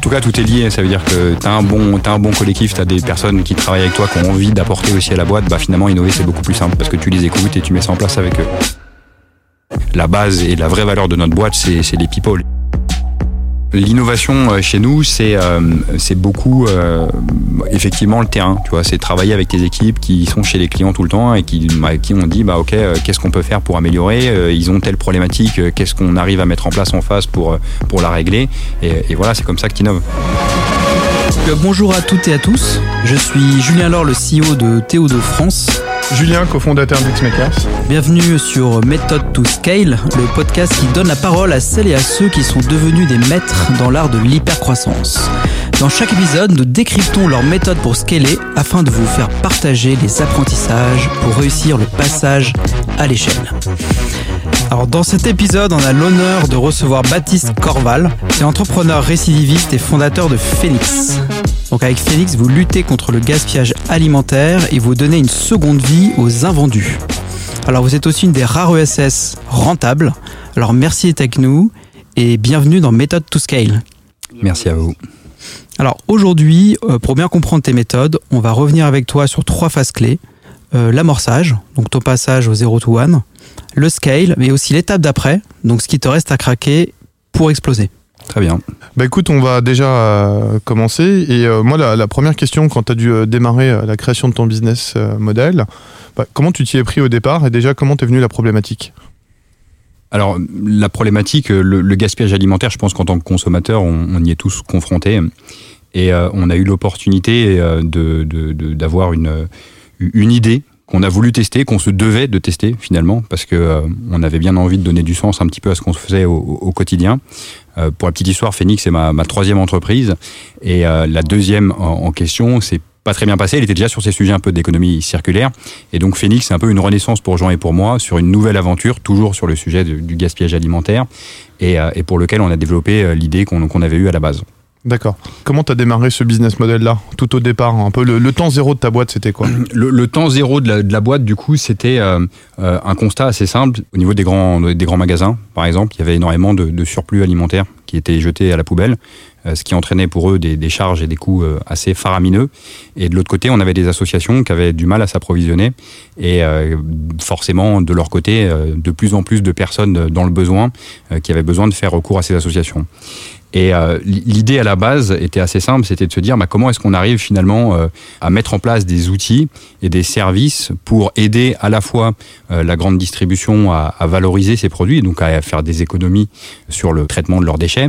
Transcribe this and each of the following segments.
tout cas, tout est lié. Ça veut dire que tu as un bon, as un bon collectif, tu as des personnes qui travaillent avec toi, qui ont envie d'apporter aussi à la boîte. Bah, finalement, innover, c'est beaucoup plus simple parce que tu les écoutes et tu mets ça en place avec eux. La base et la vraie valeur de notre boîte, c'est les people. L'innovation euh, chez nous, c'est euh, beaucoup euh, effectivement le terrain. Tu vois, c'est travailler avec tes équipes qui sont chez les clients tout le temps et qui bah, qui ont dit bah ok, qu'est-ce qu'on peut faire pour améliorer Ils ont telle problématique, qu'est-ce qu'on arrive à mettre en place en face pour pour la régler Et, et voilà, c'est comme ça que tu innoves. Bonjour à toutes et à tous. Je suis Julien Laure, le CEO de Théo de France. Julien, cofondateur d'Xmakers. Bienvenue sur Method to Scale, le podcast qui donne la parole à celles et à ceux qui sont devenus des maîtres dans l'art de l'hypercroissance. Dans chaque épisode, nous décryptons leur méthode pour scaler afin de vous faire partager les apprentissages pour réussir le passage à l'échelle. Alors dans cet épisode, on a l'honneur de recevoir Baptiste Corval, c'est entrepreneur récidiviste et fondateur de Phoenix. Donc avec Phoenix, vous luttez contre le gaspillage alimentaire et vous donnez une seconde vie aux invendus. Alors vous êtes aussi une des rares ESS rentables. Alors merci d'être avec nous et bienvenue dans Méthode to Scale. Merci à vous. Alors aujourd'hui, euh, pour bien comprendre tes méthodes, on va revenir avec toi sur trois phases clés. Euh, l'amorçage, donc ton passage au 0 to 1, le scale, mais aussi l'étape d'après, donc ce qui te reste à craquer pour exploser. Très bien. Bah écoute, on va déjà euh, commencer. Et euh, moi, la, première question, quand tu as dû euh, démarrer la création de ton business model, bah, comment tu t'y es pris au départ et déjà comment t'es venu la problématique? Alors, la problématique, le, gaspillage alimentaire, je pense qu'en tant que consommateur, on, y est tous confrontés. Et on a eu l'opportunité d'avoir une, une idée qu'on a voulu tester, qu'on se devait de tester finalement, parce que euh, on avait bien envie de donner du sens un petit peu à ce qu'on faisait au, quotidien. Euh, pour la petite histoire, Phoenix c'est ma, troisième entreprise et euh, la deuxième en, question, c'est pas très bien passé. Elle était déjà sur ces sujets un peu d'économie circulaire. Et donc Phoenix, c'est un peu une renaissance pour Jean et pour moi sur une nouvelle aventure, toujours sur le sujet du gaspillage alimentaire, et, pour lequel on a développé l'idée qu'on avait eue à la base. D'accord. Comment tu as démarré ce business model-là, tout au départ Un peu le, temps zéro de ta boîte, c'était quoi? Le, temps zéro de la, boîte, du coup, c'était euh, euh, un constat assez simple. Au niveau des grands, des grands magasins, par exemple, il y avait énormément de, surplus alimentaires qui étaient jetés à la poubelle, euh, ce qui entraînait pour eux des, charges et des coûts assez faramineux. Et de l'autre côté, on avait des associations qui avaient du mal à s'approvisionner. Et forcément, de leur côté, de plus en plus de personnes dans le besoin qui avaient besoin de faire recours à ces associations. Et euh, l'idée à la base était assez simple, c'était de se dire bah, comment est-ce qu'on arrive finalement euh, à mettre en place des outils et des services pour aider à la fois euh, la grande distribution à, à, valoriser ses produits, donc à faire des économies sur le traitement de leurs déchets,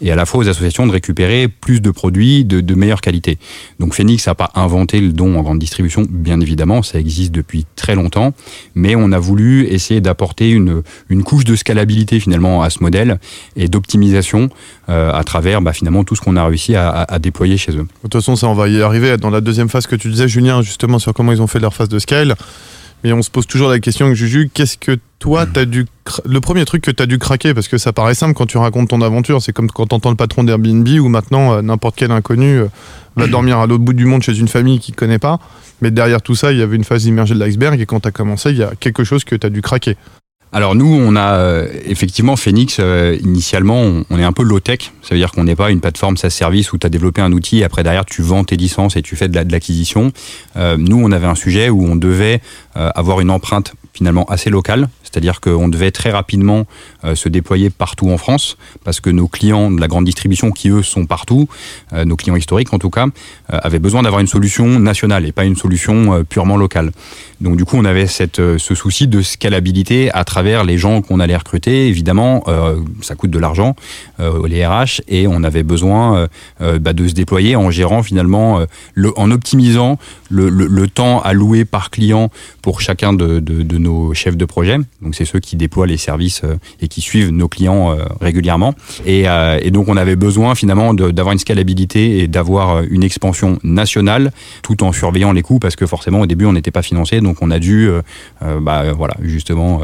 et à la fois aux associations de récupérer plus de produits de, de meilleure qualité. Donc Phoenix n'a pas inventé le don en grande distribution, bien évidemment, ça existe depuis très longtemps, mais on a voulu essayer d'apporter une, une couche de scalabilité finalement à ce modèle et d'optimisation. Euh, à travers bah, finalement tout ce qu'on a réussi à, déployer chez eux. De toute façon, ça, on va y arriver dans la deuxième phase que tu disais, Julien, justement sur comment ils ont fait leur phase de scale. Mais on se pose toujours la question, Juju, qu'est-ce que toi, tu as dû. Le premier truc que tu as dû craquer, parce que ça paraît simple quand tu racontes ton aventure, c'est comme quand tu entends le patron d'Airbnb ou maintenant euh, n'importe quel inconnu euh, va dormir à l'autre bout du monde chez une famille qu'il ne connaît pas. Mais derrière tout ça, il y avait une phase immergée de l'iceberg et quand tu as commencé, il y a quelque chose que tu as dû craquer. Alors nous, on a euh, effectivement Phoenix, euh, initialement, on, est un peu low-tech. Ça veut dire qu'on n'est pas une plateforme SaaS service où tu as développé un outil et après derrière tu vends tes licences et tu fais de l'acquisition. Euh, nous, on avait un sujet où on devait avoir une empreinte finalement assez locale c'est-à-dire qu'on devait très rapidement euh, se déployer partout en France, parce que nos clients de la grande distribution, qui eux sont partout, euh, nos clients historiques en tout cas, euh, avaient besoin d'avoir une solution nationale et pas une solution purement locale. Donc du coup, on avait ce souci de scalabilité à travers les gens qu'on allait recruter. Évidemment, ça coûte de l'argent, les RH, et on avait besoin bah, de se déployer en gérant finalement, le, en optimisant le, le, temps alloué par client pour chacun de, de, nos chefs de projet. Donc c'est ceux qui déploient les services euh, et qui suivent nos clients euh, régulièrement. Et, euh, et, donc on avait besoin finalement d'avoir une scalabilité et d'avoir une expansion nationale tout en surveillant les coûts parce que forcément au début on n'était pas financé. Donc on a dû bah, voilà, justement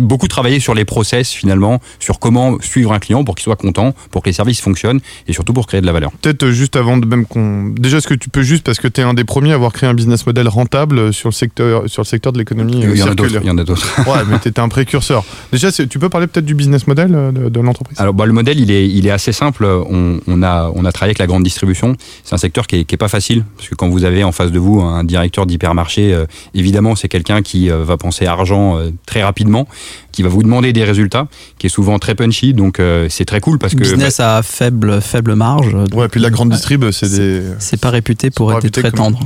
beaucoup travailler sur les process finalement, sur comment suivre un client pour qu'il soit content, pour que les services fonctionnent et surtout pour créer de la valeur. Peut-être juste avant de même qu'on... Déjà est-ce que tu peux juste, parce que tu es un des premiers à avoir créé un business model rentable sur le secteur, sur le secteur de l'économie Il y en a d'autres. circulaire. Il y en a d'autres. Ouais, mais tu étais un précurseur. Déjà, tu peux parler peut-être du business model euh, de, de l'entreprise? Alors bah, le modèle il est, il est assez simple. On, on a, on a travaillé avec la grande distribution. C'est un secteur qui est, qui est pas facile parce que quand vous avez en face de vous un directeur d'hypermarché, euh, évidemment c'est quelqu'un qui euh, va penser argent euh, très rapidement, qui va vous demander des résultats, qui est souvent très punchy. Donc euh, c'est très cool parce que Business à faible, faible marge. donc, Ouais, puis la grande distrib, c'est des. C'est pas réputé pour être très comme- tendre.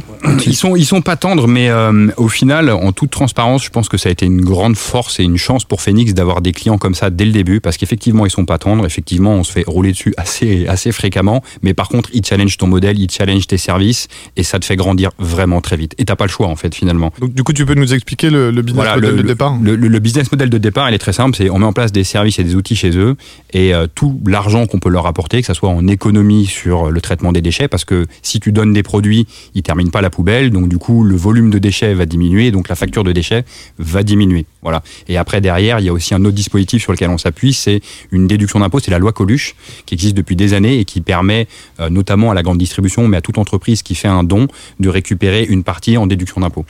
Ils sont, ils sont pas tendres, mais euh, au final, en toute transparence, je pense que ça a été une grande force et une chance pour Phoenix d'avoir des clients comme ça dès le début, parce qu'effectivement, ils sont pas tendres. Effectivement, on se fait rouler dessus assez, assez fréquemment, mais par contre, ils challengent ton modèle, ils challengent tes services, et ça te fait grandir vraiment très vite. Et t'as pas le choix, en fait, finalement. Donc, du coup, tu peux nous expliquer le, le business Voilà, model le, de le- départ le, business model de départ, il est très simple. C'est on met en place des services et des outils chez eux, et euh, tout l'argent qu'on peut leur apporter, que ce soit en économie sur le traitement des déchets, parce que si tu donnes des produits, ils terminent pas la poubelle, donc du coup le volume de déchets va diminuer, donc la facture de déchets va diminuer. Voilà. Et après derrière, il y a aussi un autre dispositif sur lequel on s'appuie, c'est une déduction d'impôt, c'est la loi Coluche, qui existe depuis des années et qui permet euh, notamment à la grande distribution, mais à toute entreprise qui fait un don, de récupérer une partie en déduction d'impôt.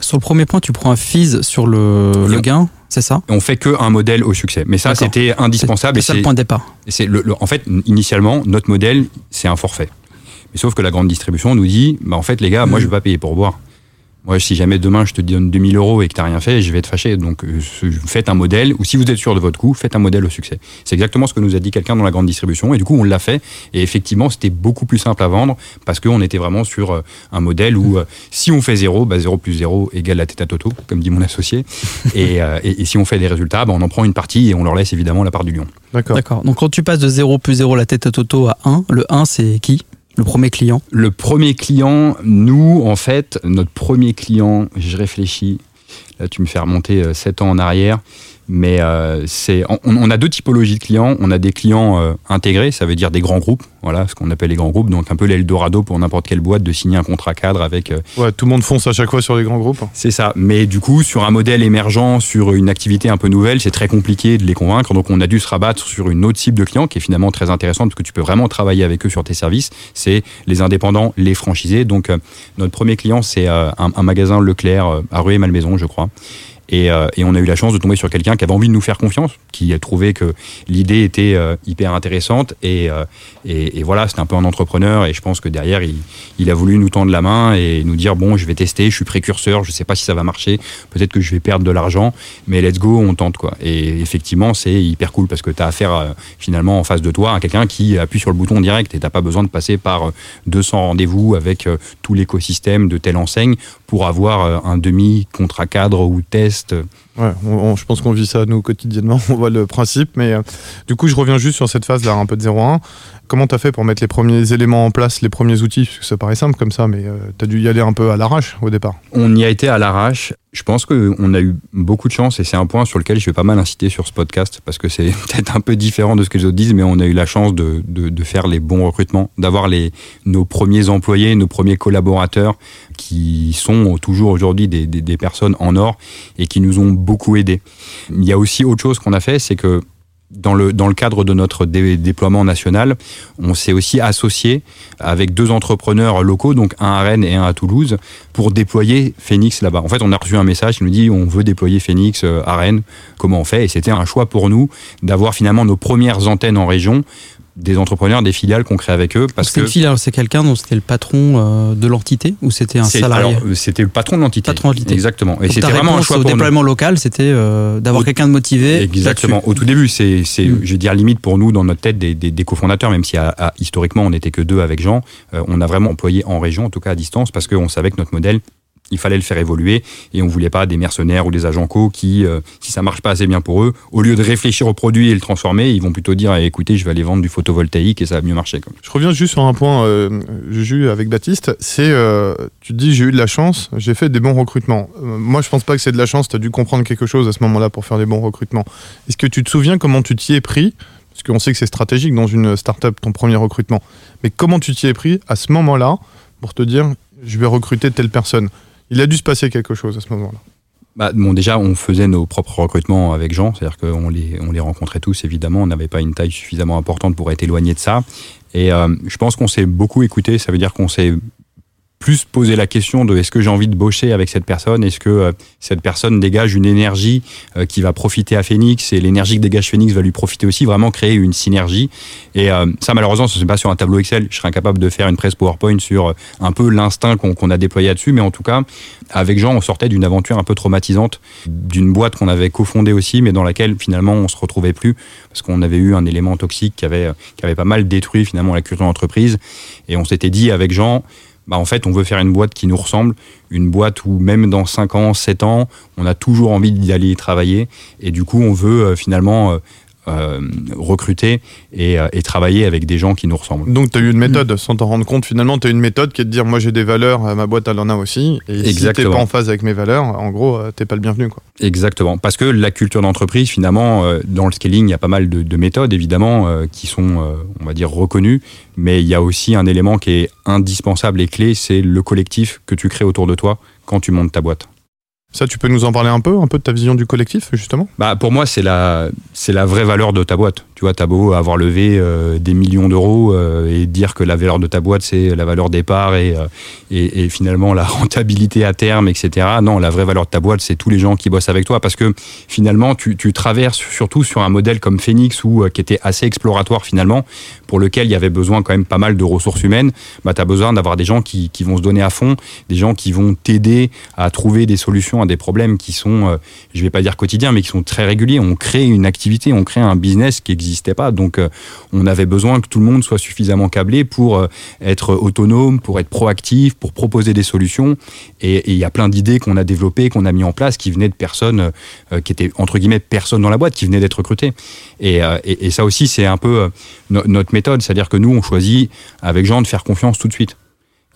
Sur le premier point, tu prends un fees sur le, gain, c'est ça? On fait que un modèle au succès. Mais ça, c'était indispensable. Et C'est ça le point de départ. et c'est le, le- en fait, initialement, notre modèle, c'est un forfait. Mais sauf que la grande distribution nous dit, bah, en fait, les gars, moi, Mm. je vais pas payer pour boire. Moi, si jamais demain je te donne 2000 euros et que t'as rien fait, je vais te fâcher. Donc, euh, faites un modèle, ou si vous êtes sûr de votre coût, faites un modèle au succès. C'est exactement ce que nous a dit quelqu'un dans la grande distribution, et du coup, on l'a fait. Et effectivement, c'était beaucoup plus simple à vendre parce qu'on était vraiment sur euh, un modèle où euh, si on fait zéro, bah, 0 plus 0 égale la tête à Toto, comme dit mon associé. et, euh, et- et si on fait des résultats, bah, on en prend une partie et on leur laisse évidemment la part du lion. D'accord. D'accord. Donc quand tu passes de 0 plus 0 la tête à Toto à 1, le 1 c'est qui? Le premier client. Le premier client, nous, en fait, notre premier client, je réfléchis, là tu me fais remonter 7 ans en arrière, mais euh, c'est, on, on a deux typologies de clients. On a des clients euh, intégrés, ça veut dire des grands groupes, voilà, ce qu'on appelle les grands groupes, donc un peu l'Eldorado pour n'importe quelle boîte de signer un contrat cadre avec euh, Ouais, tout le monde fonce à chaque fois sur les grands groupes. c'est ça. Mais du coup, sur un modèle émergent, sur une activité un peu nouvelle, c'est très compliqué de les convaincre. Donc, on a dû se rabattre sur une autre cible de clients qui est finalement très intéressante parce que tu peux vraiment travailler avec eux sur tes services. C'est les indépendants, les franchisés. Donc, notre premier client, c'est un, un magasin Leclerc à Rue et Malmaison, je crois. Et, euh, et on a eu la chance de tomber sur quelqu'un qui avait envie de nous faire confiance, qui a trouvé que l'idée était euh, hyper intéressante. Et, euh, voilà, c'est un peu un entrepreneur. Et je pense que derrière, il, a voulu nous tendre la main et nous dire bon, je vais tester, je suis précurseur, je sais pas si ça va marcher, peut-être que je vais perdre de l'argent, mais let's go, on tente quoi. Et effectivement, c'est hyper cool parce que tu as affaire finalement en face de toi à quelqu'un qui appuie sur le bouton direct et t'as pas besoin de passer par euh, 200 rendez-vous avec tout l'écosystème de telle enseigne pour avoir euh, un demi contrat cadre ou test. Ouais, je pense qu'on vit ça nous quotidiennement, on voit le principe, mais euh, du coup je reviens juste sur cette phase là un peu de 0 à 1. Comment t'as fait pour mettre les premiers éléments en place, les premiers outils? Parce que ça paraît simple comme ça, mais euh, t'as dû y aller un peu à l'arrache au départ. On y a été à l'arrache. Je pense qu'on a eu beaucoup de chance et c'est un point sur lequel je vais pas mal inciter sur ce podcast parce que c'est peut-être un peu différent de ce que les autres disent, mais on a eu la chance de, faire les bons recrutements, d'avoir les, nos premiers employés, nos premiers collaborateurs qui sont toujours aujourd'hui des, des personnes en or et qui nous ont beaucoup aidés. Il y a aussi autre chose qu'on a fait, c'est que dans le, dans le cadre de notre dé- déploiement national, on s'est aussi associé avec deux entrepreneurs locaux, donc un à Rennes et un à Toulouse, pour déployer Phoenix là-bas. En fait, on a reçu un message qui nous dit on veut déployer Phoenix euh, à Rennes, comment on fait? Et c'était un choix pour nous d'avoir finalement nos premières antennes en région, des entrepreneurs, des filiales qu'on crée avec eux. Parce que une filiale, c'est quelqu'un dont c'était le patron euh, de l'entité ou c'était un salarié euh, c'était le patron de l'entité. Patron de l'entité. Exactement. Et c'était ta vraiment un choix au pour nous. déploiement local, c'était euh, d'avoir quelqu'un de motivé. Exactement. Au tout début, c'est, c'est Mm. je vais dire, limite pour nous, dans notre tête, des, des, des cofondateurs, même si à- à- historiquement, on n'était que deux avec Jean, euh, on a vraiment employé en région, en tout cas à distance, parce qu'on savait que notre modèle, il fallait le faire évoluer et on voulait pas des mercenaires ou des agents co qui, euh, si ça marche pas assez bien pour eux, au lieu de réfléchir au produit et le transformer, ils vont plutôt dire, eh, écoutez, je vais aller vendre du photovoltaïque et ça va mieux marcher. Quoi. Je reviens juste sur un point, euh, Juju, avec Baptiste. C'est, euh, tu dis, j'ai eu de la chance, j'ai fait des bons recrutements. Euh, moi, je pense pas que c'est de la chance, tu as dû comprendre quelque chose à ce moment-là pour faire des bons recrutements. Est-ce que tu te souviens comment tu t'y es pris? Parce qu'on sait que c'est stratégique dans une startup, ton premier recrutement. Mais comment tu t'y es pris à ce moment-là pour te dire, je vais recruter telle personne? Il a dû se passer quelque chose à ce moment-là. Bah, bon, déjà, on faisait nos propres recrutements avec Jean, c'est-à-dire qu'on les, on les rencontrait tous, évidemment. On n'avait pas une taille suffisamment importante pour être éloigné de ça. Et euh, je pense qu'on s'est beaucoup écouté. Ça veut dire qu'on s'est plus poser la question de est-ce que j'ai envie de bosser avec cette personne? Est-ce que euh, cette personne dégage une énergie euh, qui va profiter à Phoenix et l'énergie que dégage Phoenix va lui profiter aussi Vraiment créer une synergie? Et euh, ça, malheureusement, ce n'est pas sur un tableau Excel. Je serais incapable de faire une presse PowerPoint sur un peu l'instinct qu'on a déployé là-dessus. Mais en tout cas, avec Jean, on sortait d'une aventure un peu traumatisante, d'une boîte qu'on avait cofondée aussi, mais dans laquelle finalement on se retrouvait plus parce qu'on avait eu un élément toxique qui avait, qui avait pas mal détruit finalement la culture d'entreprise. Et on s'était dit avec Jean, bah en fait, on veut faire une boîte qui nous ressemble, une boîte où même dans 5 ans, 7 ans, on a toujours envie d'y aller travailler. Et du coup, on veut euh, finalement euh, euh, recruter et, euh, et, travailler avec des gens qui nous ressemblent. Donc tu as eu une méthode, sans t'en rendre compte, finalement, tu as une méthode qui est de dire moi j'ai des valeurs, ma boîte elle en a aussi, et Exactement. si t'es pas en phase avec mes valeurs, en gros, t'es pas le bienvenu. Quoi. Exactement, parce que la culture d'entreprise, finalement, dans le scaling, il y a pas mal de, de méthodes, évidemment, qui sont, on va dire, reconnues, mais il y a aussi un élément qui est indispensable et clé, c'est le collectif que tu crées autour de toi quand tu montes ta boîte. Ça, tu peux nous en parler un peu, un peu de ta vision du collectif, justement? Bah, Pour moi, c'est la, c'est la vraie valeur de ta boîte. Tu vois, t'as beau avoir levé euh, des millions d'euros euh, et dire que la valeur de ta boîte, c'est la valeur départ euh, et, et, finalement la rentabilité à terme, etc. Non, la vraie valeur de ta boîte, c'est tous les gens qui bossent avec toi parce que finalement, tu, tu traverses surtout sur un modèle comme Phoenix ou qui était assez exploratoire finalement, pour lequel il y avait besoin quand même pas mal de ressources humaines. Bah, tu as besoin d'avoir des gens qui, qui vont se donner à fond, des gens qui vont t'aider à trouver des solutions à des problèmes qui sont, je vais pas dire quotidiens, mais qui sont très réguliers. On crée une activité, on crée un business qui existe n'existait pas. Donc, euh, on avait besoin que tout le monde soit suffisamment câblé pour euh, être autonome, pour être proactif, pour proposer des solutions. Et il y a plein d'idées qu'on a développées, qu'on a mis en place, qui venaient de personnes euh, qui étaient entre guillemets personnes dans la boîte, qui venaient d'être recrutées. Et, et, ça aussi, c'est un peu notre méthode, c'est-à-dire que nous, on choisit avec Jean de faire confiance tout de suite.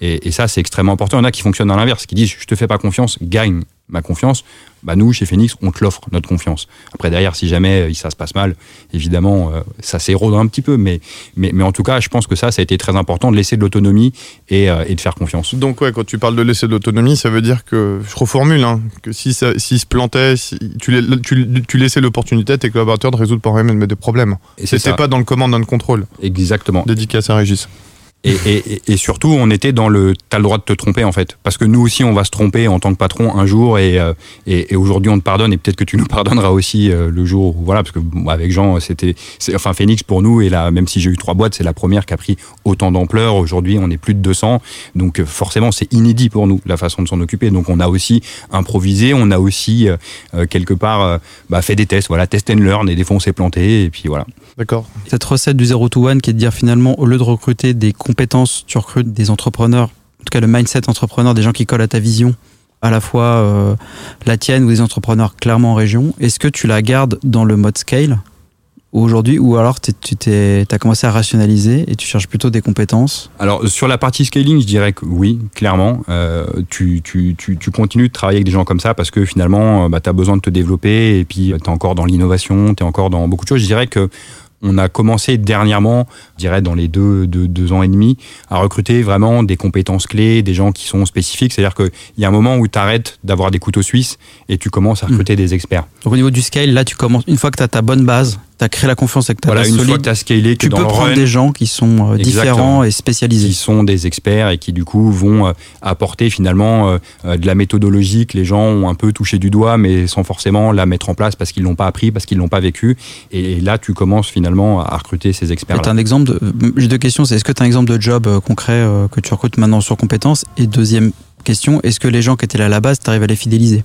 Et, et, ça, c'est extrêmement important. Il y en a qui fonctionnent dans l'inverse, qui disent je te fais pas confiance, gagne ma confiance, bah nous, chez Phoenix, on te l'offre, notre confiance. Après, derrière, si jamais euh, ça se passe mal, évidemment, euh, ça s'érode un petit peu. Mais, mais, mais, en tout cas, je pense que ça, ça a été très important de laisser de l'autonomie et, euh, et, de faire confiance. Donc, ouais, quand tu parles de laisser de l'autonomie, ça veut dire que, je reformule, hein, que si ça, s'il se plantait, si tu, tu, tu, laissais l'opportunité à tes collaborateurs de résoudre par eux-mêmes des problèmes. Et c'était pas dans le command and control. Exactement. Dédicace à Régis. Et, et, et, surtout, on était dans le t'as le droit de te tromper en fait, parce que nous aussi, on va se tromper en tant que patron un jour, et, euh, et, aujourd'hui, on te pardonne, et peut-être que tu nous pardonneras aussi euh, le jour, où, voilà, parce que avec Jean, c'était, enfin Phoenix pour nous, et là, même si j'ai eu trois boîtes, c'est la première qui a pris autant d'ampleur. Aujourd'hui, on est plus de 200, donc euh, forcément, c'est inédit pour nous la façon de s'en occuper. Donc, on a aussi improvisé, on a aussi quelque part bah, fait des tests, voilà, test and learn, et des fois on s'est planté, et puis voilà. D'accord. Cette recette du 0 to 1 qui est de dire finalement, au lieu de recruter des compétences, tu recrutes des entrepreneurs, en tout cas le mindset entrepreneur, des gens qui collent à ta vision, à la fois euh, la tienne ou des entrepreneurs clairement en région. Est-ce que tu la gardes dans le mode scale aujourd'hui ou alors tu as commencé à rationaliser et tu cherches plutôt des compétences? Alors sur la partie scaling, je dirais que oui, clairement. Euh, tu, continues de travailler avec des gens comme ça parce que finalement, bah, tu as besoin de te développer et puis tu es encore dans l'innovation, tu es encore dans beaucoup de choses. Je dirais que on a commencé dernièrement, je dirais dans les deux, deux, ans et demi, à recruter vraiment des compétences clés, des gens qui sont spécifiques. C'est-à-dire qu'il y a un moment où tu arrêtes d'avoir des couteaux suisses et tu commences à recruter mmh. des experts. Donc au niveau du scale, là tu commences, une fois que tu as ta bonne base, tu as créé la confiance avec ta voilà, une fois que as scalé, tu peux prendre des gens qui sont euh, différents et spécialisés. Qui sont des experts et qui du coup vont euh, apporter finalement euh, de la méthodologie que les gens ont un peu touché du doigt mais sans forcément la mettre en place parce qu'ils l'ont pas appris, parce qu'ils l'ont pas vécu. Et là, tu commences finalement à recruter ces experts. -là. un exemple J'ai deux questions. C'est est-ce que tu as un exemple de job concret que tu recrutes maintenant sur compétences? Et deuxième question, est-ce que les gens qui étaient là à la base, tu arrives à les fidéliser?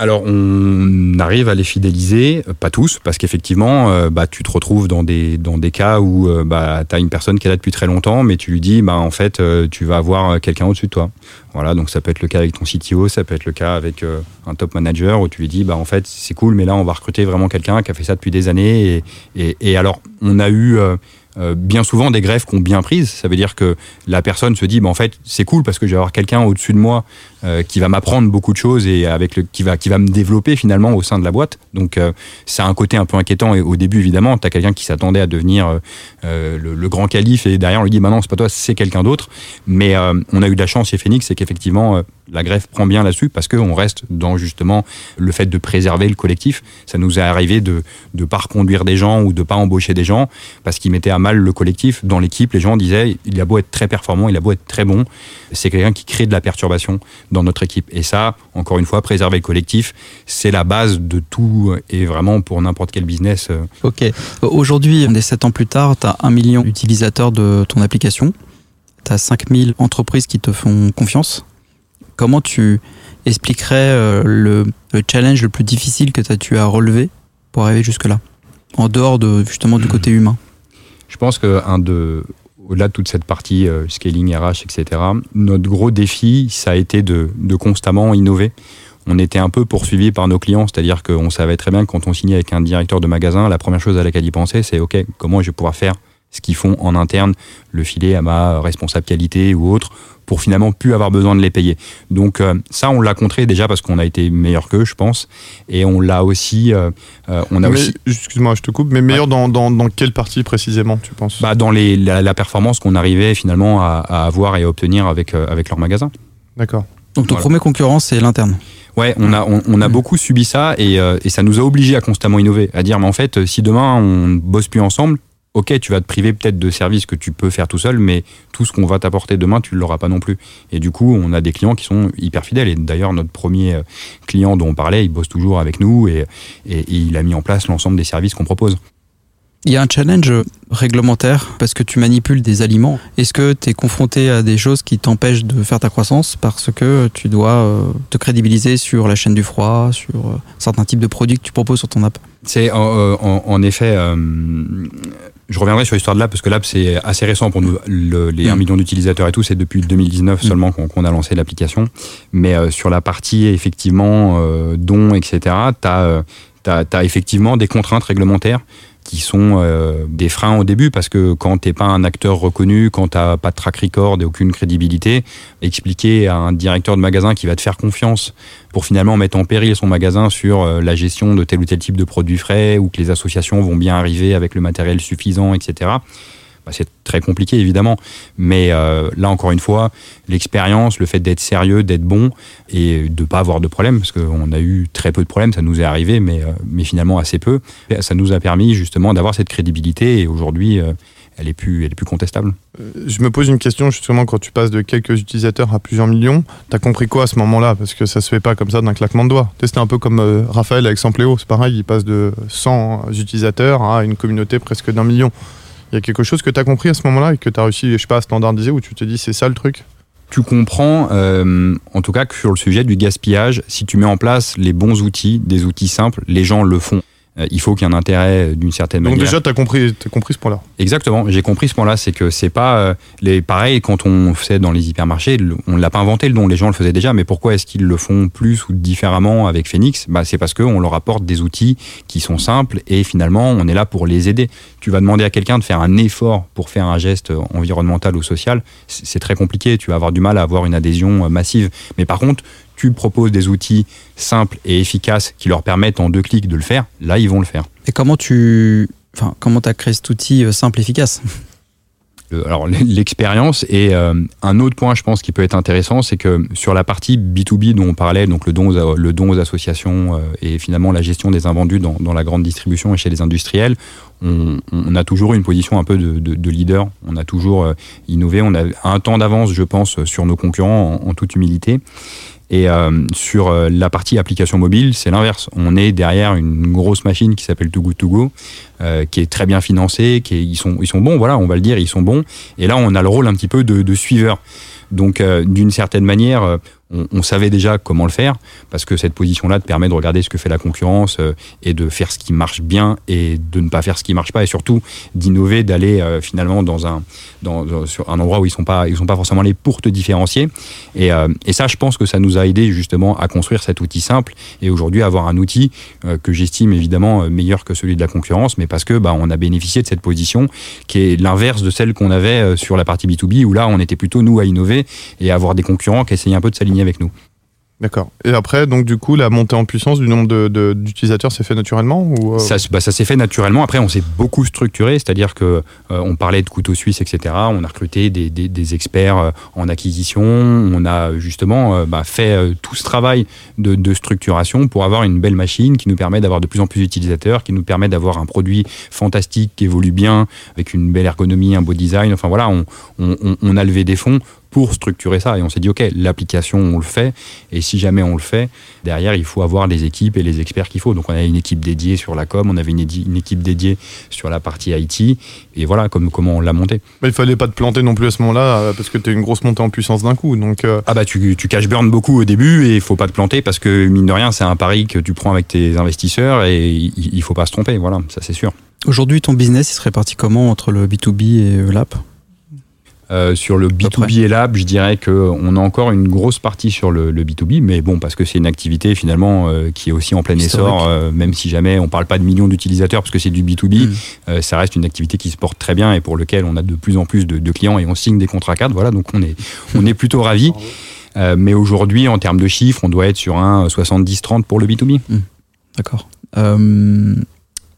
Alors, on arrive à les fidéliser, euh, pas tous, parce qu'effectivement, euh, bah, tu te retrouves dans des, dans des cas où euh, bah, tu as une personne qui est là depuis très longtemps, mais tu lui dis, bah, en fait, tu vas avoir quelqu'un au-dessus de toi. Voilà, donc ça peut être le cas avec ton CTO, ça peut être le cas avec un top manager, où tu lui dis, bah, en fait, c'est cool, mais là, on va recruter vraiment quelqu'un qui a fait ça depuis des années. Et, et, et alors, on a eu bien souvent des greffes qu'on bien prises. Ça veut dire que la personne se dit, bah, en fait, c'est cool parce que je vais avoir quelqu'un au-dessus de moi euh, qui va m'apprendre beaucoup de choses et avec qui va qui va me développer finalement au sein de la boîte. Donc euh, c'est un côté un peu inquiétant et au début évidemment, tu as quelqu'un qui s'attendait à devenir euh, le, le, grand calife et derrière on lui dit maintenant c'est pas toi, c'est quelqu'un d'autre. Mais on a eu de la chance chez Phoenix, c'est qu'effectivement la greffe prend bien là-dessus parce qu'on reste dans justement le fait de préserver le collectif. Ça nous est arrivé de ne pas reconduire des gens ou de pas embaucher des gens parce qu'ils mettaient à mal le collectif. Dans l'équipe, les gens disaient il a beau être très performant, il a beau être très bon, c'est quelqu'un qui crée de la perturbation dans notre équipe. Et ça, encore une fois, préserver le collectif, c'est la base de tout et vraiment pour n'importe quel business. Euh. Ok. Aujourd'hui, on est 7 ans plus tard, tu as un million d'utilisateurs de ton application. Tu as 5000 entreprises qui te font confiance. Comment tu expliquerais euh, le, challenge le plus difficile que tu as relevé pour arriver jusque-là? En dehors de, justement du hmm. côté humain Je pense qu'un de, au-delà de toute cette partie euh, scaling, RH, etc., notre gros défi, ça a été de, constamment innover. On était un peu poursuivi par nos clients, c'est-à-dire qu'on savait très bien que quand on signait avec un directeur de magasin, la première chose à laquelle il pensait, c'est OK, comment je vais pouvoir faire ce qu'ils font en interne, le filer à ma responsable qualité ou autre, pour finalement plus avoir besoin de les payer. Donc euh, ça, on l'a contré déjà parce qu'on a été meilleur qu'eux, je pense, et on l'a aussi. Euh, euh, on a aussi. Excuse-moi, je te coupe, mais meilleur dans, dans, dans, quelle partie précisément, tu penses? Bah, Dans les, la, performance qu'on arrivait finalement à, avoir et à obtenir avec, avec leur magasin. D'accord. Donc ton premier concurrent, c'est l'interne Ouais, on a, on, a mmh. beaucoup subi ça et, et, ça nous a obligés à constamment innover, à dire mais en fait si demain on bosse plus ensemble, ok, tu vas te priver peut-être de services que tu peux faire tout seul, mais tout ce qu'on va t'apporter demain, tu ne l'auras pas non plus. Et du coup, on a des clients qui sont hyper fidèles. Et d'ailleurs, notre premier euh, client dont on parlait, il bosse toujours avec nous et, il a mis en place l'ensemble des services qu'on propose. Il y a un challenge réglementaire parce que tu manipules des aliments. Est-ce que tu es confronté à des choses qui t'empêchent de faire ta croissance parce que tu dois euh, te crédibiliser sur la chaîne du froid, sur euh, certains types de produits que tu proposes sur ton app? C'est en, effet je reviendrai sur l'histoire de l'app parce que l'app c'est assez récent pour nous. les 1 mm. million d'utilisateurs et tout, c'est depuis 2019 mm. seulement qu'on a lancé l'application. Mais euh, sur la partie effectivement euh, dons, etc., tu as, as, effectivement des contraintes réglementaires qui sont euh, des freins au début parce que quand t'es pas un acteur reconnu, quand t'as pas de track record et aucune crédibilité, expliquer à un directeur de magasin qui va te faire confiance pour finalement mettre en péril son magasin sur euh, la gestion de tel ou tel type de produits frais ou que les associations vont bien arriver avec le matériel suffisant, etc. Bah, c'est très compliqué évidemment, mais euh, là encore une fois, l'expérience, le fait d'être sérieux, d'être bon et de pas avoir de problème, parce qu'on a eu très peu de problèmes, ça nous est arrivé, mais, euh, mais finalement assez peu. Ça nous a permis justement d'avoir cette crédibilité et aujourd'hui, euh, elle est plus, elle est plus contestable. Je me pose une question justement quand tu passes de quelques utilisateurs à plusieurs millions, tu as compris quoi à ce moment-là? Parce que ça se fait pas comme ça d'un claquement de doigts. C'était un peu comme Raphaël avec Sampléo, c'est pareil, il passe de 100 utilisateurs à une communauté presque d'un million. Il y a quelque chose que tu as compris à ce moment-là et que tu as réussi, je sais pas, à standardiser où tu te dis c'est ça le truc tu comprends, euh, en tout cas, que sur le sujet du gaspillage, si tu mets en place les bons outils, des outils simples, les gens le font. Euh, il faut qu'il y ait un intérêt d'une certaine manière. Donc déjà, tu as compris, as compris ce point-là Exactement, j'ai compris ce point-là. C'est que c'est pas euh, les pareil quand on faisait dans les hypermarchés, on ne l'a pas inventé le don, les gens le faisaient déjà. Mais pourquoi est-ce qu'ils le font plus ou différemment avec Phoenix? Bah, C'est parce qu'on leur apporte des outils qui sont simples et finalement, on est là pour les aider. Tu vas demander à quelqu'un de faire un effort pour faire un geste environnemental ou social, c'est très compliqué. Tu vas avoir du mal à avoir une adhésion euh, massive. Mais par contre, tu proposes des outils simples et efficaces qui leur permettent en deux clics de le faire, là, ils vont le faire. Et comment tu enfin, comment as créé cet outil euh, simple et efficace? Euh, alors l'expérience et euh, un autre point je pense qui peut être intéressant c'est que sur la partie B2B dont on parlait donc le don aux, le don aux associations et finalement la gestion des invendus dans, dans, la grande distribution et chez les industriels on, on a toujours une position un peu de, de, de, leader. On a toujours innové. On a un temps d'avance je pense sur nos concurrents en, en toute humilité et euh, sur euh, la partie application mobile, c'est l'inverse. On est derrière une grosse machine qui s'appelle Too Good To Go, euh, qui est très bien financée, qui ils, sont, ils sont bons, voilà, on va le dire, ils sont bons. Et là, on a le rôle un petit peu de, de suiveur. Donc, d'une certaine manière, on, savait déjà comment le faire, parce que cette position-là te permet de regarder ce que fait la concurrence euh, et de faire ce qui marche bien et de ne pas faire ce qui marche pas, et surtout d'innover, d'aller euh, finalement dans un, dans, sur un endroit où ils sont sont pas forcément les pour te différencier. Et, euh, et, ça, je pense que ça nous a aidé justement à construire cet outil simple et aujourd'hui avoir un outil que j'estime évidemment meilleur que celui de la concurrence, mais parce que bah, on a bénéficié de cette position qui est l'inverse de celle qu'on avait sur la partie B2B où là on était plutôt nous à innover et avoir des concurrents qui essayaient un peu de s'aligner avec nous. D'accord. Et après, donc du coup, la montée en puissance du nombre de- d'utilisateurs s'est fait naturellement ou euh, Ça, bah, ça s'est fait naturellement. Après, on s'est beaucoup structuré, c'est-à-dire que euh, on parlait de couteaux suisses, etc. On a recruté des, des- des experts euh, en acquisition. On a justement euh, bah, fait tout ce travail de, de structuration pour avoir une belle machine qui nous permet d'avoir de plus en plus d'utilisateurs, qui nous permet d'avoir un produit fantastique qui évolue bien, avec une belle ergonomie, un beau design. Enfin voilà, on, on- on- on a levé des fonds pour structurer ça. Et on s'est dit ok l'application on le fait. Et si jamais on le fait derrière il faut avoir les équipes et les experts qu'il faut. Donc on a une équipe dédiée sur la com on avait une, équipe dédiée sur la partie IT et voilà comme, comment on l'a monté. Bah, il fallait pas te planter non plus à ce moment-là euh, parce que tu une grosse montée en puissance d'un coup. Donc euh, ah bah tu, tu cash burn beaucoup au début et il faut pas te planter parce que mine de rien c'est un pari que tu prends avec tes investisseurs et il, il faut pas se tromper. Voilà ça c'est sûr. Aujourd'hui, ton business, il serait parti comment entre le B2B et euh, l'app? Euh, sur le peu près. B2B et Lab, je dirais qu'on a encore une grosse partie sur le, le B2B, mais bon, parce que c'est une activité finalement euh, qui est aussi en plein Historique. essor, euh, même si jamais on parle pas de millions d'utilisateurs parce que c'est du B2B, Mm. ça reste une activité qui se porte très bien et pour lequel on a de plus en plus de, de clients et on signe des contrats cadres, voilà, donc on est, on est plutôt ravis. Mais aujourd'hui, en termes de chiffres, on doit être sur un 70-30 pour le B2B. D'accord.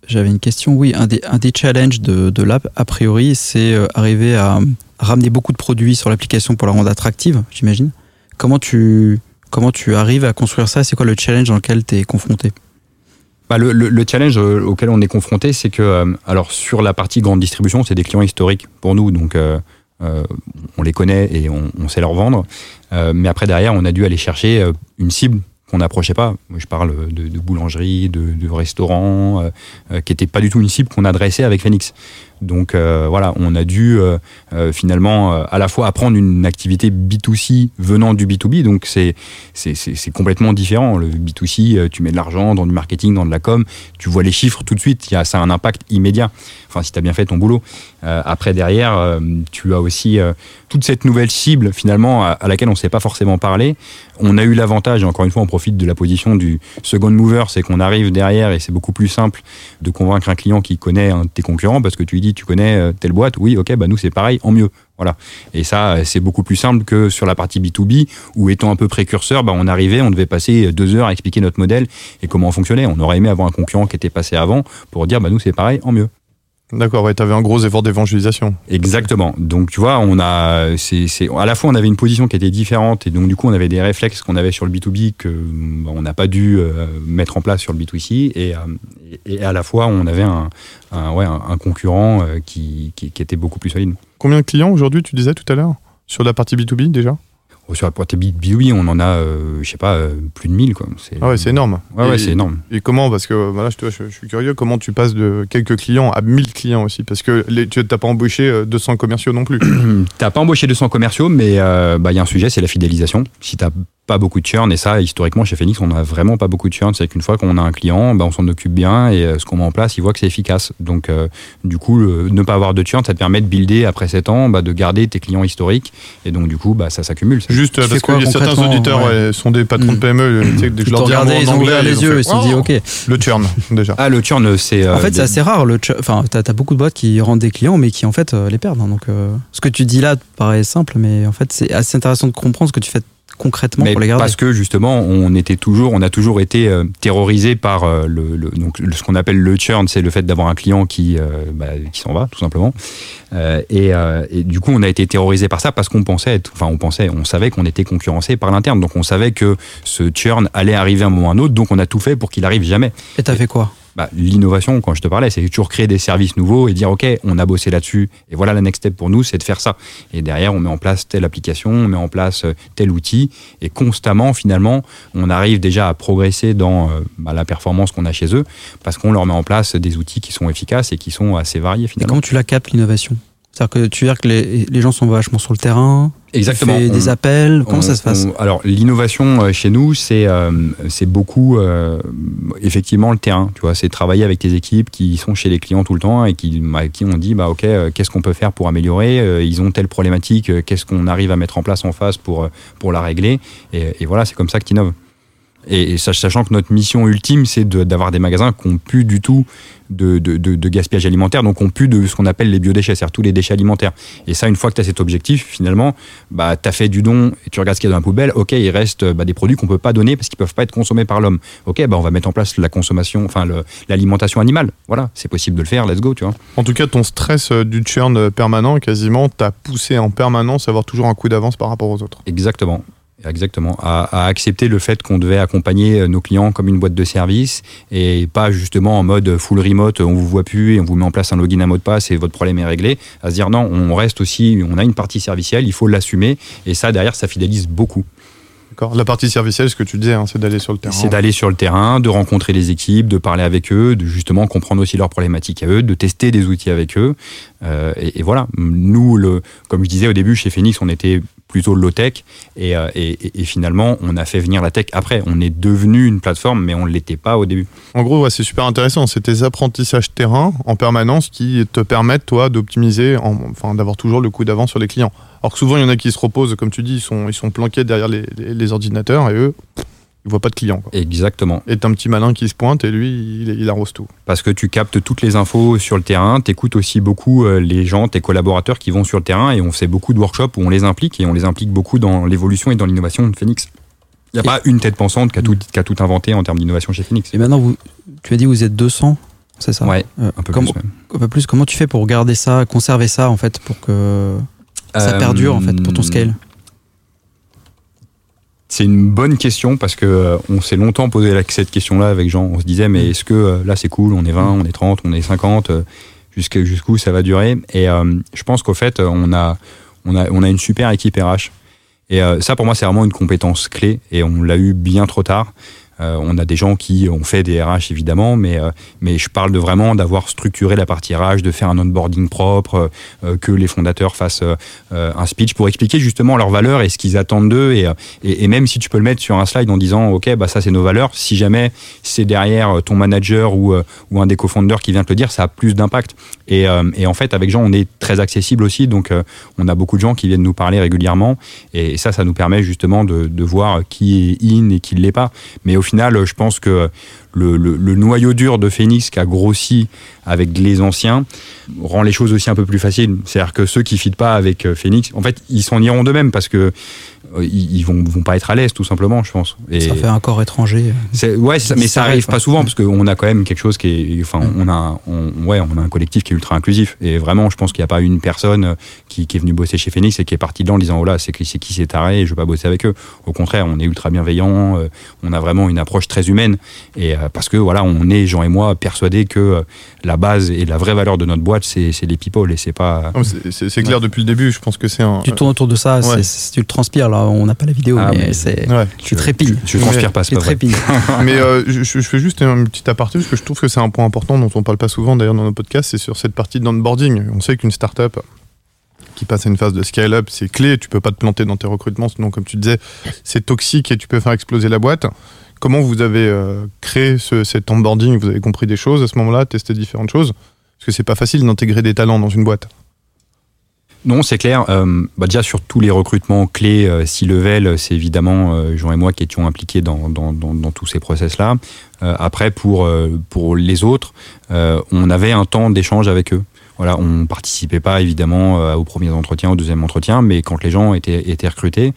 J'avais une question. Oui, un des, challenges de, l'app, a priori, c'est euh, arriver à ramener beaucoup de produits sur l'application pour la rendre attractive, j'imagine. Comment tu, arrives à construire ça? C'est quoi le challenge dans lequel tu es confronté? Bah, le, le- le challenge euh, auquel on est confronté, c'est que, euh, alors sur la partie grande distribution, c'est des clients historiques pour nous, donc on les connaît et on, sait leur vendre. Mais après, derrière, on a dû aller chercher une cible qu'on n'approchait pas. Je parle de, boulangerie, de, restaurants, euh, euh, qui n'était pas du tout une cible qu'on adressait avec Phoenix. Donc euh, voilà, on a dû euh, euh, finalement à la fois apprendre une activité B2C venant du B2B, donc c'est complètement différent. Le B2C, euh, tu mets de l'argent dans du marketing, dans de la com, tu vois les chiffres tout de suite, y a, ça a un impact immédiat. Enfin, si tu as bien fait ton boulot. Après, derrière, tu as aussi toute cette nouvelle cible finalement à, à laquelle on ne s'est pas forcément parlé. On a eu l'avantage, et encore une fois, on profite de la position du second mover, c'est qu'on arrive derrière et c'est beaucoup plus simple de convaincre un client qui connaît un de tes concurrents parce que tu lui dis, tu connais euh, telle boîte, oui, ok, bah nous c'est pareil, en mieux. Voilà. Et ça, euh, c'est beaucoup plus simple que sur la partie B2B, où étant un peu précurseur, bah, on arrivait, on devait passer deux heures à expliquer notre modèle et comment on fonctionnait. On aurait aimé avoir un concurrent qui était passé avant pour dire, bah, nous, c'est pareil, en mieux. D'accord, ouais, t'avais un gros effort d'évangélisation. Exactement. Donc, tu vois, on a, c'est, à la fois, on avait une position qui était différente et donc, du coup, on avait des réflexes qu'on avait sur le B2B que bah, on n'a pas dû euh, mettre en place sur le B2C et, euh, et, et à la fois, on avait un, un, ouais, un, concurrent euh, qui, qui, qui était beaucoup plus solide. Combien de clients aujourd'hui, tu disais tout à l'heure Sur la partie B2B déjà? Sur la partie B2B, on en a, euh, je sais pas, euh, plus de 1000, quoi. C'est, Ah ouais, c'est énorme. Ouais, ouais, Et- c'est énorme. Et comment Parce que voilà, je, vois, je, je suis curieux, comment tu passes de quelques clients à 1000 clients aussi? Parce que les, tu n'as pas embauché euh, 200 commerciaux non plus. T'as pas embauché 200 commerciaux, mais euh, bah, il y a un sujet, c'est la fidélisation. Si t'as pas beaucoup de churn, et ça, historiquement, chez Phoenix, on a vraiment pas beaucoup de churn. C'est qu'une fois qu'on a un client, bah, on s'en occupe bien et euh, ce qu'on met en place, il voit que c'est efficace. Donc, euh, du coup, le- ne pas avoir de churn, ça te permet de builder après 7 ans, bah, de garder tes clients historiques. Et donc, du coup, bah, ça s'accumule. Juste Tu parce que certains auditeurs Ouais. ouais, sont des patrons Mm. de PME. euh, tu sais, dès que je Ils leur dis regardé, en ils ont anglais, ouvert les yeux, ils se sont dit, Oh ok. Le churn, déjà. Ah, le churn, c'est. euh, En fait, des- c'est assez rare. Le enfin, t'as as beaucoup de boîtes qui rendent des clients, mais qui en fait euh, les perdent. hein. donc, euh, ce que tu dis là paraît simple, mais en fait, c'est assez intéressant de comprendre ce que tu fais concrètement Mais pour les garder. parce que justement, on était toujours, on a toujours été euh, terrorisé par euh, le, le- donc ce qu'on appelle le churn, c'est le fait d'avoir un client qui euh, bah, qui s'en va tout simplement. Euh, et, et du coup, on a été terrorisé par ça parce qu'on pensait, être- enfin on pensait, on savait qu'on était concurrencé par l'interne, donc on savait que ce churn allait arriver à un moment ou à un autre, donc on a tout fait pour qu'il arrive jamais. Et t'as fait quoi? Bah, L'innovation, quand je te parlais, c'est toujours créer des services nouveaux et dire ok, on a bossé là-dessus et voilà la next step pour nous, c'est de faire ça. Et derrière, on met en place telle application, on met en place euh, tel outil et constamment, finalement, on arrive déjà à progresser dans euh, bah, la performance qu'on a chez eux parce qu'on leur met en place des outils qui sont efficaces et qui sont assez variés Et finalement. comment tu la captes l'innovation? C'est-à-dire que tu veux dire que les, les gens sont vachement sur le terrain Exactement. Tu fais des On- appels Comment On- ça se passe? on- Alors l'innovation euh, chez nous, c'est euh, beaucoup euh, effectivement le terrain. Tu vois, c'est travailler avec tes équipes qui sont chez les clients tout le temps et qui à qui on dit bah ok, euh, qu'est-ce qu'on peut faire pour améliorer? Ils ont telle problématique, qu'est-ce qu'on arrive à mettre en place en face pour pour la régler? Et, et voilà, c'est comme ça que tu innoves. Et, sachant que notre mission ultime, c'est d'avoir des magasins qui n'ont plus du tout de, de, gaspillage alimentaire, donc qui n'ont plus de ce qu'on appelle les biodéchets, c'est-à-dire tous les déchets alimentaires. Et ça, une fois que tu as cet objectif, finalement, bah, tu as fait du don et tu regardes ce qu'il y a dans la poubelle, ok, il reste bah, des produits qu'on ne peut pas donner parce qu'ils ne peuvent pas être consommés par l'homme. Ok, bah, on va mettre en place la consommation, enfin l'alimentation animale. Voilà, c'est possible de le faire, let's go, tu vois. En tout cas, ton stress euh, du churn permanent, quasiment, t'a poussé en permanence à avoir toujours un coup d'avance par rapport aux autres. Exactement. Exactement, à, accepter le fait qu'on devait accompagner nos clients comme une boîte de service et pas justement en mode full remote, on vous voit plus et on vous met en place un login, un mot de passe et votre problème est réglé. À se dire non, on reste aussi, on a une partie servicielle, il faut l'assumer et ça derrière ça fidélise beaucoup. D'accord. La partie servicielle, ce que tu disais, hein, c'est d'aller sur le terrain. C'est d'aller sur le terrain, de rencontrer les équipes, de parler avec eux, de justement comprendre aussi leurs problématiques à eux, de tester des outils avec eux. Euh, et, et, voilà, nous, le, comme je disais au début, chez Phoenix, on était plutôt low-tech. Euh, et, et, finalement, on a fait venir la tech après. On est devenu une plateforme, mais on ne l'était pas au début. En gros, c'est super intéressant. C'est tes apprentissages terrain en permanence qui te permettent, toi, d'optimiser, enfin, d'avoir toujours le coup d'avance sur les clients. Alors que souvent, il y en a qui se reposent, comme tu dis, ils sont, ils sont planqués derrière les ordinateurs et eux, il voit pas de client. Exactement. Et t'as un petit malin qui se pointe et lui, il, arrose tout. Parce que tu captes toutes les infos sur le terrain, t'écoutes aussi beaucoup euh, les gens, tes collaborateurs qui vont sur le terrain et on fait beaucoup de workshops où on les implique et on les implique beaucoup dans l'évolution et dans l'innovation de Phoenix. Il n'y a pas une tête pensante qui a, tout, qui a tout inventé en termes d'innovation chez Phoenix. Et maintenant, vous, tu as dit vous êtes 200, c'est ça? Ouais, euh, un peu plus. Un peu plus. Comment tu fais pour garder ça, conserver ça en fait, pour que ça perdure en fait, pour ton euh, scale? C'est une bonne question parce que euh, on s'est longtemps posé cette question-là avec Jean. On se disait, mais mm. est-ce que euh, là c'est cool, on est 20, on est 30, on est 50, euh, jusqu'où ça va durer? Et je pense qu'au fait, on a, on, a, on a une super équipe RH. Et ça, pour moi, c'est vraiment une compétence clé et on l'a eu bien trop tard. Euh, on a des gens qui ont fait des RH évidemment, mais, euh, mais je parle de vraiment d'avoir structuré la partie RH, de faire un onboarding propre, euh, que les fondateurs fassent un speech pour expliquer justement leurs valeurs et ce qu'ils attendent d'eux. Et, et, même si tu peux le mettre sur un slide en disant, OK, bah ça c'est nos valeurs, si jamais c'est derrière ton manager ou, ou un des co-founders qui vient te le dire, ça a plus d'impact. Et, et, en fait, avec Jean, on est très accessible aussi, donc on a beaucoup de gens qui viennent nous parler régulièrement. Et ça, ça nous permet justement de, de voir qui est in et qui ne l'est pas. Mais final, je pense que le, noyau dur de Phoenix qui a grossi avec les anciens rend les choses aussi un peu plus faciles. C'est-à-dire que ceux qui ne fitent pas avec euh, Phoenix, en fait, ils s'en iront d'eux-mêmes parce que euh, ils vont, vont pas être à l'aise tout simplement je pense. Et ça fait un corps étranger. Ouais mais ça, arrive pas souvent parce qu'on a quand même quelque chose qui est enfin on a ouais on a un collectif qui est ultra inclusif. Et vraiment je pense qu'il n'y a pas une personne euh, qui, est venue bosser chez Phoenix et qui est partie dedans en disant oh là c'est qui c'est taré je veux pas bosser avec eux. Au contraire on est ultra bienveillant on a vraiment une approche très humaine. Et parce que voilà on est Jean et moi persuadés que la base et la vraie valeur de notre boîte c'est les people et c'est pas c'est clair depuis le début je pense que c'est un tu tournes autour de ça tu le transpires là on n'a pas la vidéo, ah, mais, c'est. Ouais, tu trépines. Tu transpires pas, c'est pas mais euh, je, fais juste un petit aparté parce que je trouve que c'est un point important dont on parle pas souvent d'ailleurs dans nos podcasts, c'est sur cette partie d'onboarding. On sait qu'une startup qui passe à une phase de scale-up, c'est clé. Tu peux pas te planter dans tes recrutements, sinon, comme tu disais, c'est toxique et tu peux faire exploser la boîte. Comment vous avez euh, créé ce, cet onboarding Vous avez compris des choses à ce moment-là, testé différentes choses? Parce que c'est pas facile d'intégrer des talents dans une boîte. Non, c'est clair. Euh, bah déjà, sur tous les recrutements clés, euh, C-level, c'est évidemment euh, Jean et moi qui étions impliqués dans, tous ces process-là. Après, pour, pour les autres, on avait un temps d'échange avec eux. Voilà, on participait pas évidemment aux premiers entretiens, au deuxième entretien, mais quand les gens étaient, étaient recrutés,